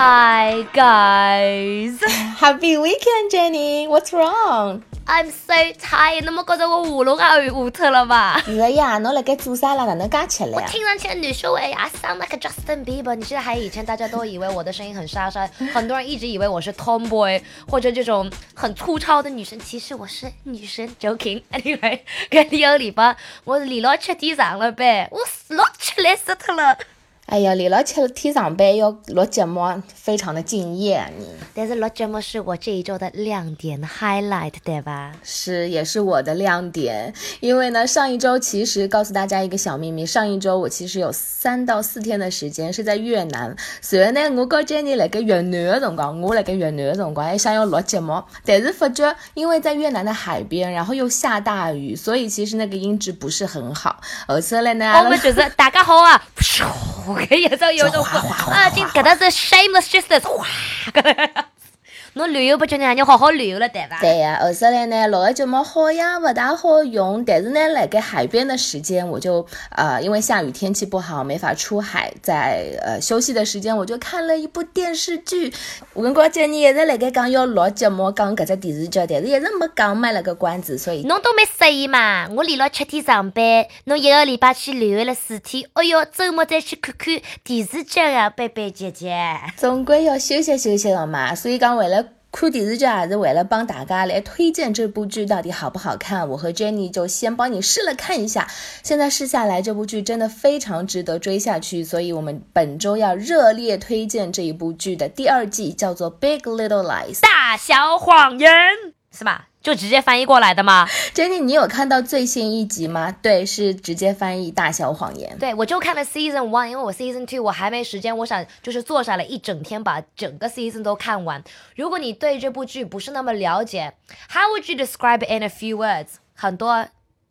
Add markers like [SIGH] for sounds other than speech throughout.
Hi guys, Happy weekend, Jenny. What's wrong? I'm so tired。侬没觉得我喉咙也糊脱了吧？是的呀，侬辣盖做啥啦？哪能介吃力我？听上去女生味，I sound like Justin Bieber。你记得还以前大家都以为我的声音很沙沙，[LAUGHS] 很多人一直以为我是 Tomboy 或者这种很粗糙的女生，其实我是女生。Joking。Anyway，搿两个礼拜我是连牢七天上了班，我老吃力死脱了。哎呀，连了七天上班要录节目，非常的敬业啊你。但是录节目是我这一周的亮点 highlight，对吧？是，也是我的亮点。因为呢，上一周其实告诉大家一个小秘密，上一周我其实有三到四天的时间是在越南。随后呢，我跟 Jenny 辣盖越南的辰光，我来个越南的辰光还想要录节目，但是发觉因为在越南的海边，然后又下大雨，所以其实那个音质不是很好。后头来呢，我们就是大家好啊。[LAUGHS] 搿一种有种啊，今搿搭是 shameless justice，哗，侬旅游不就让你好好旅游了，对吧？对呀，后首来呢，录个节目好呀，不大好用，但是呢，辣盖海边的时间，我就呃，因为下雨天气不好，没法出海，在呃休息的时间，我就看了一部电视剧。我跟郭姐你一直辣盖讲要录节目，讲搿只电视剧，但是一直没讲卖了个关子，所以侬都没适意嘛。我连了七天上班，侬一个礼拜去旅游了四天，哎哟，周末再去看看电视剧啊，贝贝姐姐。总归要休息休息的嘛，所以讲为了。看电视剧也是为了帮大家来推荐这部剧到底好不好看。我和 Jenny 就先帮你试了看一下，现在试下来这部剧真的非常值得追下去，所以我们本周要热烈推荐这一部剧的第二季，叫做《Big Little Lies》大小谎言，是吧？就直接翻译过来的吗？Jenny，你有看到最新一集吗？对，是直接翻译《大小谎言》。对，我就看了 Season One，因为我 Season Two 我还没时间，我想就是坐下来一整天把整个 Season 都看完。如果你对这部剧不是那么了解，How would you describe in a few words？很多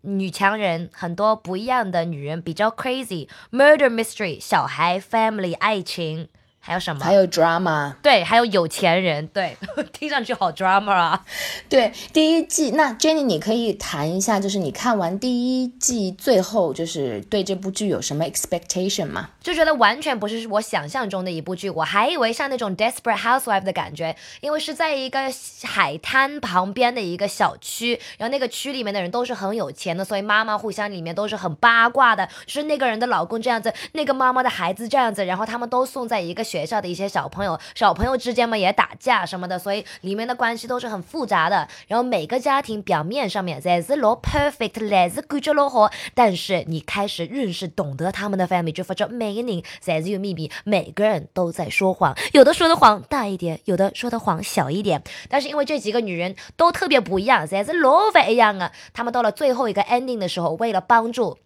女强人，很多不一样的女人，比较 crazy，murder mystery，小孩，family，爱情。还有什么？还有 drama，对，还有有钱人，对，[LAUGHS] 听上去好 drama 啊。对，第一季，那 Jenny，你可以谈一下，就是你看完第一季最后，就是对这部剧有什么 expectation 吗？就觉得完全不是我想象中的一部剧，我还以为像那种 desperate housewife 的感觉，因为是在一个海滩旁边的一个小区，然后那个区里面的人都是很有钱的，所以妈妈互相里面都是很八卦的，就是那个人的老公这样子，那个妈妈的孩子这样子，然后他们都送在一个学。校的一些小朋友，小朋友之间嘛也打架什么的，所以里面的关系都是很复杂的。然后每个家庭表面上面才是老 perfect，来是感觉老好，但是你开始认识、懂得他们的 family，就发觉每个人才是有秘密，每个人都在说谎，有的说的谎大一点，有的说的谎小一点。但是因为这几个女人都特别不一样，才是老不一样啊。他们到了最后一个 ending 的时候，为了帮助。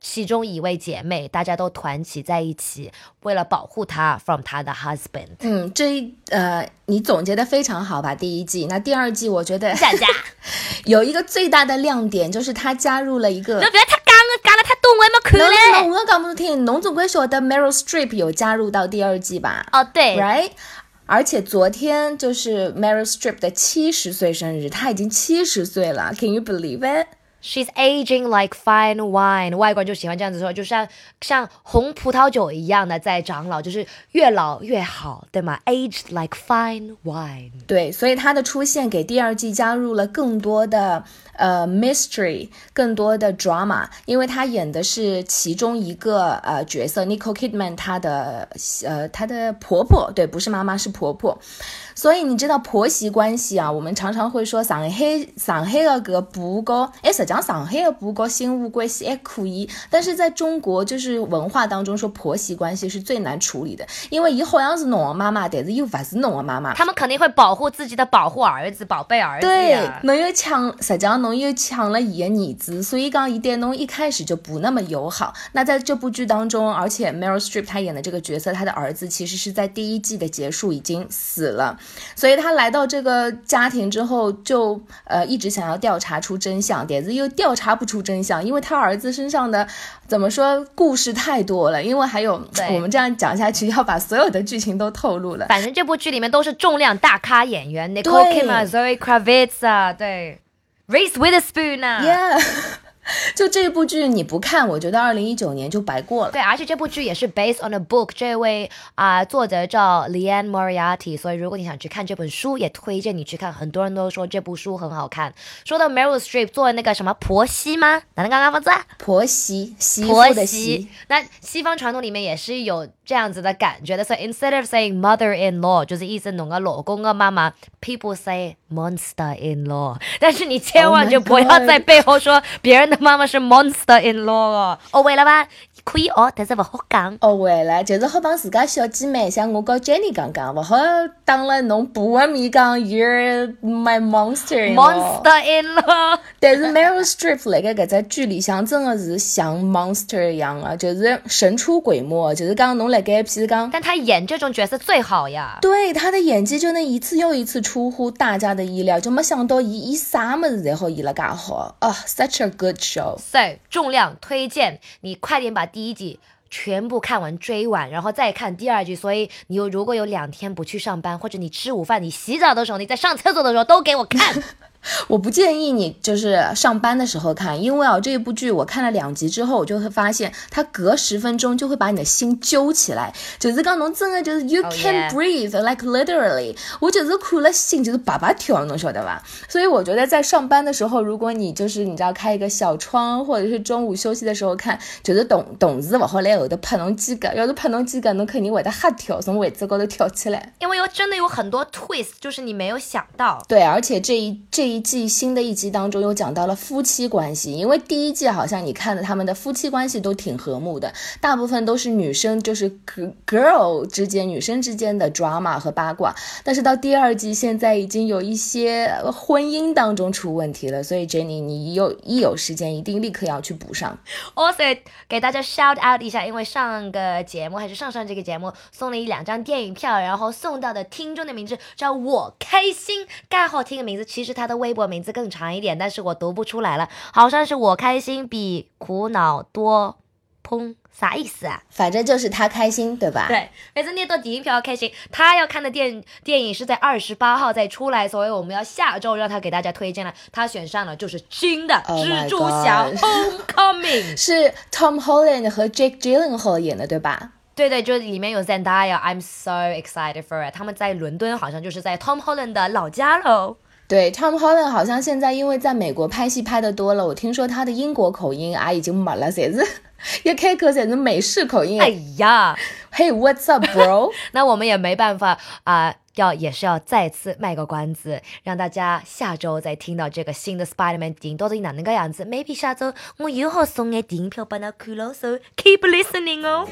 其中一位姐妹，大家都团结在一起，为了保护她 from 她的 husband。嗯，这呃，你总结的非常好吧？第一季，那第二季我觉得佳佳 [LAUGHS] 有一个最大的亮点，就是她加入了一个。那不要他讲讲了太多，我也没看嘞。我讲不听，侬总归晓得 Meryl Streep 有加入到第二季吧？哦，对，right。而且昨天就是 Meryl Streep 的七十岁生日，她已经七十岁了，Can you believe She's aging like fine wine，外国人就喜欢这样子说，就像像红葡萄酒一样的在长老，就是越老越好，对吗？Aged like fine wine。对，所以她的出现给第二季加入了更多的呃 mystery，更多的 drama，因为她演的是其中一个呃角色，Nicole Kidman，她的呃她的婆婆，对，不是妈妈是婆婆。所以你知道婆媳关系啊？我们常常会说上海上海的个不够，哎，实际上上海的婆和新妇关系还可以，但是在中国就是文化当中说婆媳关系是最难处理的，因为伊好像是侬的妈妈，但是又不是侬的妈妈。他们肯定会保护自己的保护儿子、宝贝儿子。对，侬又抢，实际上侬又抢了伊的儿子，所以讲伊对侬一开始就不那么友好。那在这部剧当中，而且 Meryl Streep 她演的这个角色，她的儿子其实是在第一季的结束已经死了。所以她来到这个家庭之后，就呃一直想要调查出真相，又调查不出真相，因为他儿子身上的怎么说故事太多了，因为还有我们这样讲下去要把所有的剧情都透露了。反正这部剧里面都是重量大咖演员，Nicole Kidman、Zoe Kravitz 啊，对，Reese Witherspoon 啊。[LAUGHS] [LAUGHS] 就这部剧你不看，我觉得二零一九年就白过了。对，而且这部剧也是 based on a book，这位啊、作者叫 Leanne Moriarty，所以如果你想去看这本书，也推荐你去看。很多人都说这部书很好看。说到 Meryl Streep 做那个什么婆媳吗？哪能刚刚发字啊？婆媳，媳妇婆的媳媳。，那西方传统里面也是有这样子的感觉的。所以 instead of saying mother-in-law，就是意思侬个老公个妈妈，people say monster-in-law。但是你千 Oh 万就不要在背后说别人的 [LAUGHS] 妈妈是 monster-in-law 哦。哦，为了吧， 可以哦，但是不好讲。哦，为了就是好帮自家小姐妹，像我跟 Jenny 讲讲，勿好当了侬爸的面讲 You're my monster。monster-in-law，但是 Meryl Streep 辣盖搿只剧里向真的是像 monster 一样的，就是神出鬼没，就是讲侬辣盖譬如讲。但他演这种角色最好呀。对他的演技，真的一次又一次出乎大家的意料，就没想到伊伊啥么子侪好演了介好啊、s u c h a good show。So 重量推荐你快点把第一季全部看完追完，然后再看第二季。所以你有如果有两天不去上班，或者你吃午饭、你洗澡的时候、你在上厕所的时候，都给我看。[LAUGHS] 我不建议你就是上班的时候看，因为啊这一部剧我看了两集之后，我就会发现它隔十分钟就会把你的心揪起来，就是讲侬真的就是 you Oh, can't yeah. breathe like literally，我就是看了心就是叭叭跳，侬晓得吧？所以我觉得在上班的时候，如果你就是你知道开一个小窗，或者是中午休息的时候看，就是同同事勿好来后头拍侬肩胛，要是拍侬肩胛，侬肯定会得吓跳，从位置高头跳起来。因为有真的有很多 twist，就是你没有想到。对，而且这一这一季新的一季当中又讲到了夫妻关系，因为第一季好像你看的他们的夫妻关系都挺和睦的，大部分都是女生就是 girl 之间女生之间的 drama 和八卦，但是到第二季现在已经有一些婚姻当中出问题了，所以 Jenny 你有一有时间一定立刻要去补上。Also 给大家 shout out 一下，因为上个节目还是上上这个节目送了一两张电影票，然后送到的听众的名字叫我开心，盖好听的名字。其实他的微博名字更长一点，但是我读不出来了，好像是我开心比苦恼多砰，啥意思啊？反正就是他开心，对吧？对，每次念到电影票开心，他要看的电电影是在二十八号再出来，所以我们要下周让他给大家推荐了。他选上了就是新的 Oh 蜘蛛侠 Homecoming。[LAUGHS] 是 Tom Holland 和 Jake Gyllenhaal 演的，对吧？对对，就是里面有 Zendaya，I'm so excited for it。他们在伦敦，好像就是在 Tom Holland 的老家喽。对，Tom Holland 好像现在因为在美国拍戏拍的多了，我听说他的英国口音啊已经没了，侪是一开口侪是美式口音。哎呀，Hey, what's up, bro？[LAUGHS] 那我们也没办法啊、要也是要再次卖个关子，让大家下周再听到这个新的 Spider-Man 电影到底哪能个样子。maybe 下周我又好送眼电影票帮他看了，so keep listening 哦。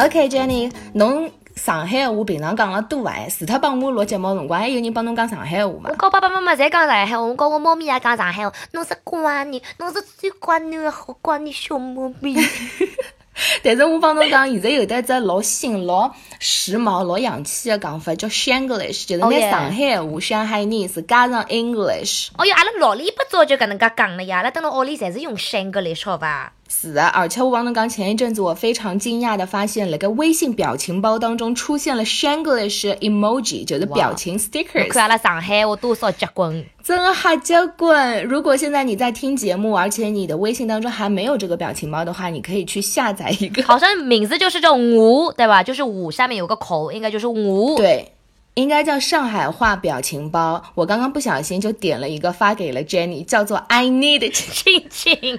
OK，Jenny，、侬上海话平常讲了多伐？除脱帮我录节目辰光，还有人帮侬讲上海话我伐？跟爸爸妈妈侪讲上海话，我跟我猫咪也讲上海话。侬是乖女，侬是最乖女的好乖女小猫咪。[LAUGHS] 但是我帮侬讲，现在有得一只老新、老时髦、老洋气的讲法，叫 Shanglish，就是 Oh 拿上海话、上海人是加上 English。哦哟，阿拉老里不早就搿能介讲了呀，阿拉等到屋里侪是用 Shanglish 好伐？是的，而且我帮侬讲，前一阵子我非常惊讶的发现，了个微信表情包当中出现了 Shanglish emoji，就是表情 stickers。看阿拉上海话多少结棍。真的好结棍！如果现在你在听节目，而且你的微信当中还没有这个表情包的话，你可以去下载一个。[LAUGHS] 好像名字就是这种五，对吧？就是五下面有个口，应该就是五。对，应该叫上海话表情包。我刚刚不小心就点了一个发给了 Jenny，叫做 I need。亲亲，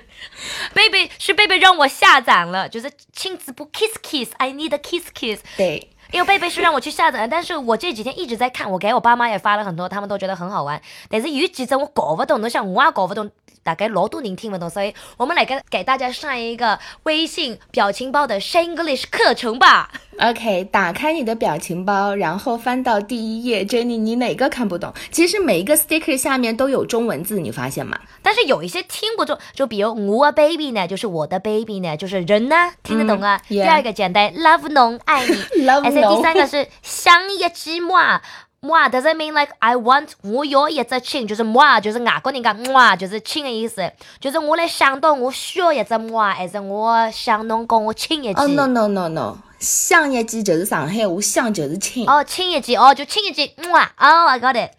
贝贝是贝贝让我下载了，就是亲子不 kiss kiss，I need a kiss kiss。对，因为贝贝是让我去下载的，但是我这几天一直在看，我给我爸妈也发了很多，他们都觉得很好玩。但是有几只我搞不懂，侬想我也搞不懂，大概老多人听不懂，所以我们来给给大家上一个微信表情包的 Shanglish 课程吧。OK，打开你的表情包，然后翻到第一页，Jenny，你哪个看不懂？其实每一个 sticker 下面都有中文字，你发现吗？但是有一些听不懂，就比如我的 baby 呢，就是我的 baby 呢，就是人呢听得懂啊。嗯，yeah 第二个简单，love 侬爱你 Love 而且第三个是想一只 moi。moi does it mean like I want 我要一只亲，就是 moi 就是外国人讲 moi 就是亲的意思，就是我来想到我需要一只 moi，还是我想侬跟我亲一记。哦、n o no no no，相一记就是上海话，相就是亲。哦，亲一记，哦，就亲一记，哇，哦，I got it。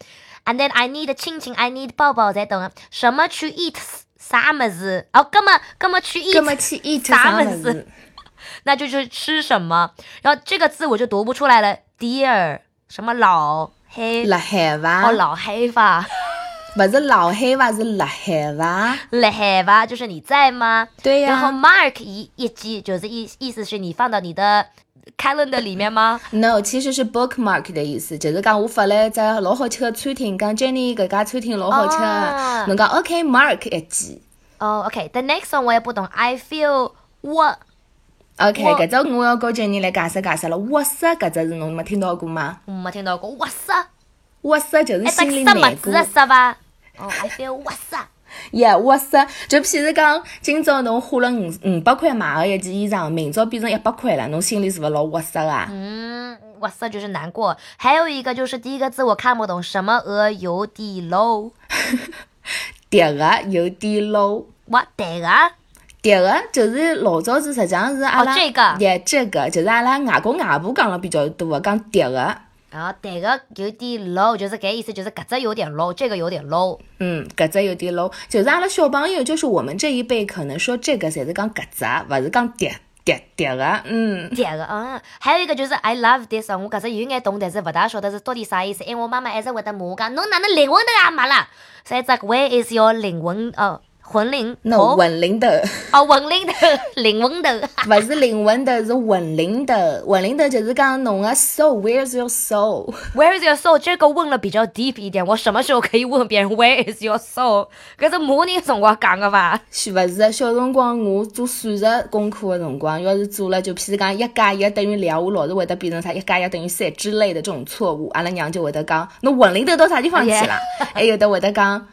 ，and then I need 亲亲，I need 抱抱，才懂啊？什么去 eat 啥么子？哦，干嘛干嘛去 eat？去 eat 啥么子？[LAUGHS] 那就是吃什么。然后这个字我就读不出来了，dear 什么老黑辣海伐？哦，老黑吧。不是老黑吧，是辣海吧？辣海吧，就是你在吗？对呀。然后 mark 一一记，就是意意思是你放到你的 calendar 里面吗？No，其实是 bookmark 的意思，就是讲我发了一只老好吃的餐厅，讲 Jenny 搿家餐厅老好吃，侬讲 OK，mark 一记。哦，OK，the next one 我也不懂，I feel what。OK，搿只我要跟 Jenny 来解释解释了。哇塞，搿只是侬没听到过吗？没听到过。哇塞，哇塞就是心里难过。哎，塞吧？哦，I feel 哇塞。Yeah，哇塞，就譬如讲，今朝侬花了五五百块买个一件衣裳，明朝变成一百块了，侬心里是勿是老哇塞啊？嗯，哇塞就是难过。还有一个就是第一个字我看不懂，什么鹅有点 low。迭个有点 low。哇迭个？迭个就是老早子实际上是阿拉，耶，这个就是阿拉外公外婆讲了比较多，讲迭个。然后迭个有点 low，就是搿意思，就是搿只有点 low，这个有点 low。嗯，搿只有点 low，就是阿拉小朋友，就是我们这一辈可能说这个才是讲搿只，勿是讲迭迭迭个。嗯，迭个，嗯，还有一个就是 I love this，我搿只有眼懂，但是勿大晓得是到底啥意思，因为我妈妈一直会得骂我讲，侬哪能灵魂都也没了？所以只 Where is your 灵魂？哦。魂灵，no，魂灵的，哦，魂灵的，[LAUGHS] 灵魂的，不是灵魂的，是魂灵的，魂灵的就是讲侬个 soul，where is your soul？Where is your soul？这个问了比较 deep 一点，我什么时候可以问别人 Where is your soul？搿是模拟辰光讲的吧？是勿是？小辰光我做数学功课的辰光，要是做了就譬如讲一加一等于两，我老是会得变成啥一加一等于三之类的这种错误，阿拉娘就会得讲，侬魂灵头到啥地方去了？还有的会得讲。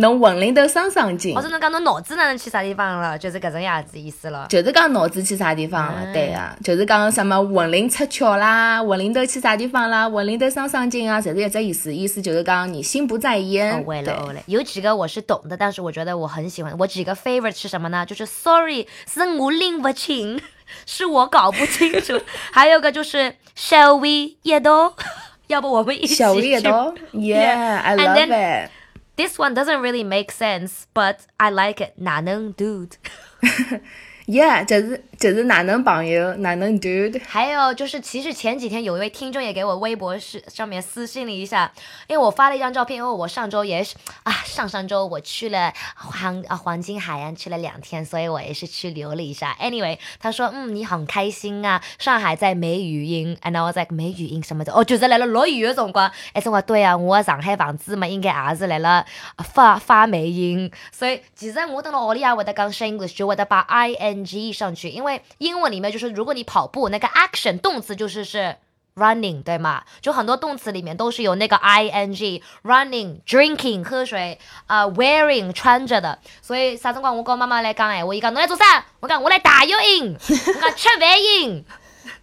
侬魂灵头伤伤筋，或者侬讲侬脑子哪能去啥地方了，就是搿种样子意思了。就是讲脑子去啥地方了，对啊，就是讲什么魂灵出窍啦，魂灵头去啥地方啦，魂灵头伤伤筋啊，侪是一只意思，意思就是讲你心不在焉。会了会了，有几个我是懂的，但是我觉得我很喜欢。我几个 favorite 是什么呢？就是 Sorry，是我拎不清，[LAUGHS] 是我搞不清楚。[LAUGHS] 还有个就是 Shall we 一道？[LAUGHS] 要不我们一起？Shall we 一道？Yeah，I love it。this one doesn't really make sense, but I like it. 哪能 dude? [LAUGHS] yeah, does 就是哪能朋友，哪能 dude。[LAUGHS] 还有就是，其实前几天有一位听众也给我微博是上面私信了一下，因为我发了一张照片，因为我上周也是啊，上上周我去了黄啊黄金海岸去了两天，所以我也是去留了一下。Anyway，他说嗯你很开心啊，上海在没雨音，and I was like 梅雨音什么的，哦就是来了落雨的辰光，哎，辰光对啊，我上海房子嘛应该也是来了发发霉音，所以其实我等到屋里也会得讲 English，就会得把 I N。G 上去，因为为英文里面就是如果你跑步，那个 action 动词就是是 running，对吗？就很多动词里面都是有那个 I N G，running、drinking 喝水，啊，wearing 穿着的。所以啥辰光我跟妈妈来讲哎，我一讲侬来做啥？我讲我来打游泳，我讲 [LAUGHS] 吃饭印，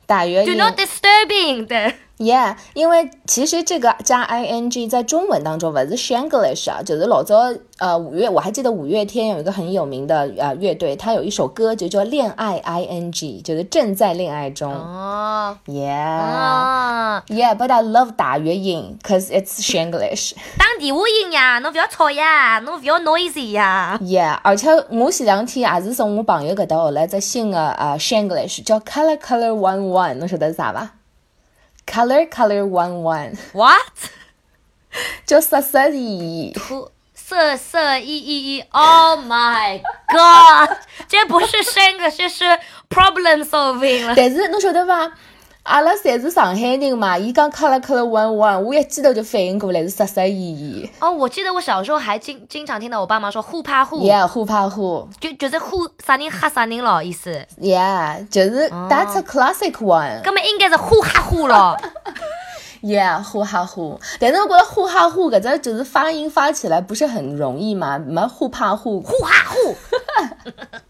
打游泳。Do not disturbing 对。Yeah，因为其实这个加 ing 在中文当中不是 Shanglish 啊，就是老早呃五月，我还记得五月天有一个很有名的呃乐队，他有一首歌就叫恋爱 ing，就是正在恋爱中。哦，Yeah，Yeah，but I love 大月音，cause it's Shanglish。打电话音呀，侬不要吵呀，侬不要 noisy 呀。Yeah，而且我前两天也是从我朋友搿搭学了只新的呃 Shanglish，叫 Color Color One One，侬晓得是啥伐？Color color one one what？就色色一，色色一一一，Oh my God！这不是 sing，这是 problem solving 了。但是侬晓得伐？阿拉侪是上海人嘛，伊讲 color color one one，我一记头就反应过来是色色一一。哦，我记得我小时候还经经常听到我爸妈说互怕互，Yeah，互怕互，就就是互啥人吓啥人咯，意思。Yeah，就是 That's a classic one。根本应该是互哈互咯。[LAUGHS] Yeah，呼哈呼，但是我觉得呼哈呼搿只就是发音发起来不是很容易嘛，什么互怕互，呼哈呼。[LAUGHS]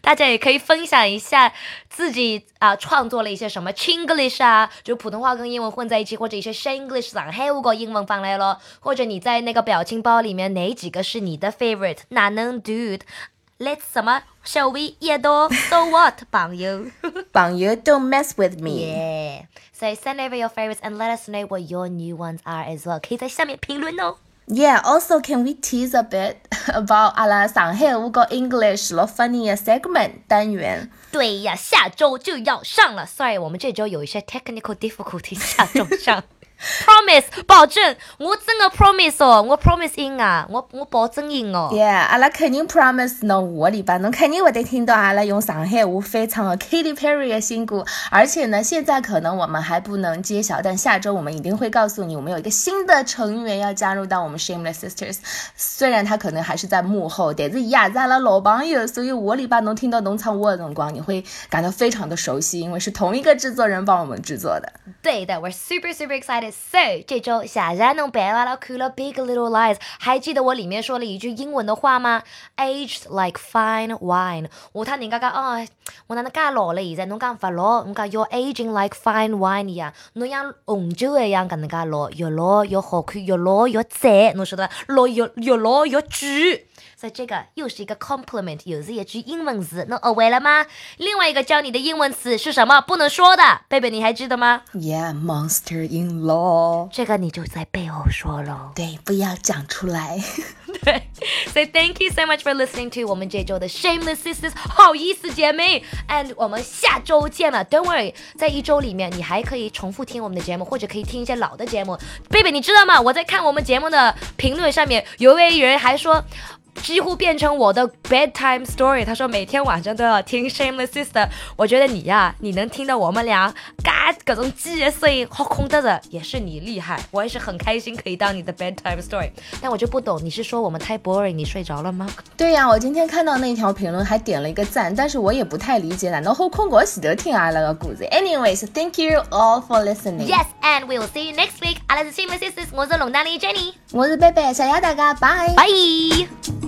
大家也可以分享一下自己啊创作了一些什么 Chinglish 啊，就普通话跟英文混在一起，或者一些 Shanglish 上海话跟英文放来咯，或者你在那个表情包里面哪几个是你的 favorite？哪能 dude？Let's 什么？Shall we 一多？So what，朋友榜友 Don't mess with me。？Yeah. So send over your favorites and let us know what your new ones are as well. 可以在下面评论哦。Yeah, also can we tease a bit about 阿拉上海话個 English 咯 funny segment 单元？对呀，下周就要上了。Sorry，我们这周有一些 technical difficulty，下周上。Promise，保证，我真的 promise 哦，我 promise 赢啊，我我保证赢哦。Yeah，阿拉肯定 promise 侬下个礼拜侬肯定会得听到阿拉用上海话翻唱的 Katy Perry 嘅新歌，而且呢，现在可能我们还不能揭晓，但下周我们一定会告诉你，我们有一个新的成员要加入到我们 Shameless Sisters。虽然他可能还是在幕后，但是也是阿拉老朋友，所以下個禮拜侬听到侬唱我的辰光，你会感到非常的熟悉，因为是同一个制作人帮我们制作的。对的，we're super super excited. So 这周小然弄白完了，看了 Big Little Lies，还记得我里面说了一句英文的话吗？Aged like fine wine。我他人家讲哦，我哪能介老了？现在侬讲勿老，我讲 You're aging like fine wine 一样，侬像红酒一样搿能介老，越老越好看，越老越赞，侬晓得伐？老越越老越巨。所以这个又是一个 compliment，有 z 一句英文词，那学会了吗？另外一个教你的英文词是什么？不能说的，贝贝你还记得吗？Yeah，monster in law。这个你就在背后说喽。对，不要讲出来。[LAUGHS] 对，So thank you so much for listening to 我们这周的 Shameless Sisters 好意思姐妹，and 我们下周见了。Don't worry，在一周里面你还可以重复听我们的节目，或者可以听一些老的节目。贝贝，你知道吗？我在看我们节目的评论上面，有一位人还说。几乎变成我的 bedtime story。他说每天晚上都要听 Shameless Sister。我觉得你呀，你能听到我们俩嘎各种鸡的声音，好空得的，也是你厉害。我也是很开心可以当你的 bedtime story。但我就不懂，你是说我们太 boring，你睡着了吗？对呀，我今天看到那条评论还点了一个赞，但是我也不太理解，难道后空我喜得听阿拉个故事？Anyways，thank you all for listening。Yes, and we will see you next week. 阿拉是 Shameless Sisters，我是龙丹妮 Jenny，我是贝贝，谢谢大家，拜。拜。